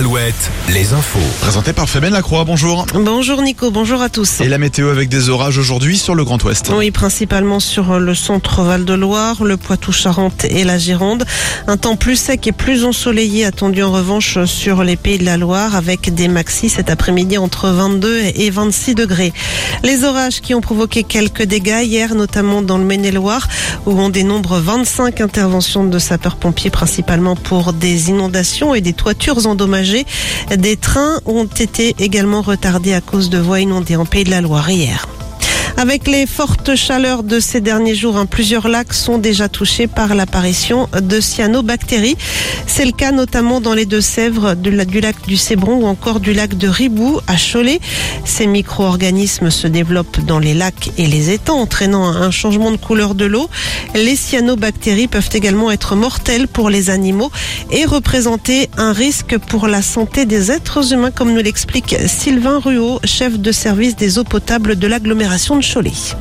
Alouette, les infos. Présenté par Fabienne Lacroix, bonjour. Bonjour Nico, bonjour à tous. Et la météo avec des orages aujourd'hui sur le Grand Ouest. Oui, principalement sur le centre Val-de-Loire, le Poitou-Charentes et la Gironde. Un temps plus sec et plus ensoleillé attendu en revanche sur les pays de la Loire avec des maxis cet après-midi entre 22 et 26 degrés. Les orages qui ont provoqué quelques dégâts hier, notamment dans le Maine-et-Loire, où on dénombre 25 interventions de sapeurs-pompiers, principalement pour des inondations et des toitures endommagées. Des trains ont été également retardés à cause de voies inondées en Pays de la Loire hier. Avec les fortes chaleurs de ces derniers jours, hein, plusieurs lacs sont déjà touchés par l'apparition de cyanobactéries. C'est le cas notamment dans les Deux-Sèvres, du lac du Cébron ou encore du lac de Ribou à Cholet. Ces micro-organismes se développent dans les lacs et les étangs, entraînant un changement de couleur de l'eau. Les cyanobactéries peuvent également être mortelles pour les animaux et représenter un risque pour la santé des êtres humains, comme nous l'explique Sylvain Ruot, chef de service des eaux potables de l'agglomération de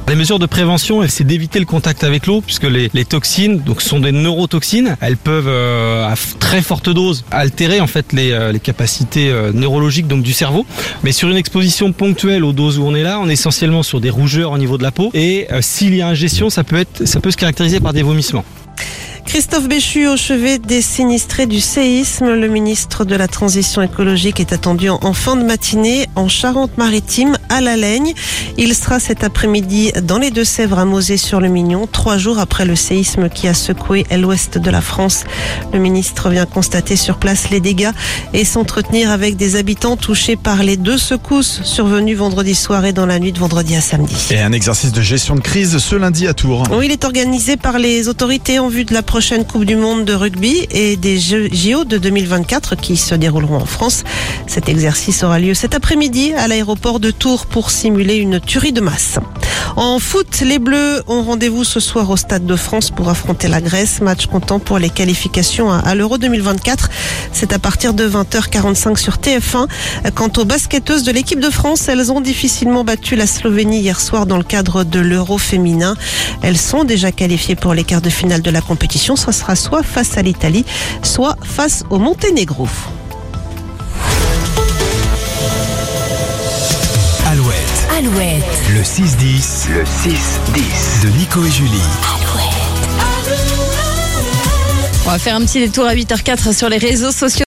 Les mesures de prévention, c'est d'éviter le contact avec l'eau, puisque les, toxines, sont des neurotoxines, elles peuvent euh, à très forte dose altérer en fait les, euh, capacités euh, neurologiques donc du cerveau. Mais sur une exposition ponctuelle aux doses où on est là, on est essentiellement sur des rougeurs au niveau de la peau. Et s'il y a ingestion, ça peut être, ça peut se caractériser par des vomissements. Christophe Béchu au chevet des sinistrés du séisme. Le ministre de la Transition écologique est attendu en fin de matinée en Charente-Maritime à La Laigne. Il sera cet après-midi dans les Deux-Sèvres à Mosée-sur-le-Mignon, trois jours après le séisme qui a secoué l'ouest de la France. Le ministre vient constater sur place les dégâts et s'entretenir avec des habitants touchés par les deux secousses survenues vendredi soir et dans la nuit de vendredi à samedi. Et un exercice de gestion de crise ce lundi à Tours. Oui, il est organisé par les autorités en vue de la prochaine Coupe du Monde de rugby et des JO de 2024 qui se dérouleront en France. Cet exercice aura lieu cet après-midi à l'aéroport de Tours pour simuler une tuerie de masse. En foot, les Bleus ont rendez-vous ce soir au Stade de France pour affronter la Grèce. Match comptant pour les qualifications à l'Euro 2024. C'est à partir de 20h45 sur TF1. Quant aux basketteuses de l'équipe de France, elles ont difficilement battu la Slovénie hier soir dans le cadre de l'Euro féminin. Elles sont déjà qualifiées pour les quarts de finale de la compétition. Ce sera soit face à l'Italie, soit face au Monténégro. Alouette, Alouette, le 6-10, le 6-10 de Nico et Julie. on va faire un petit détour à 8h04 sur les réseaux sociaux.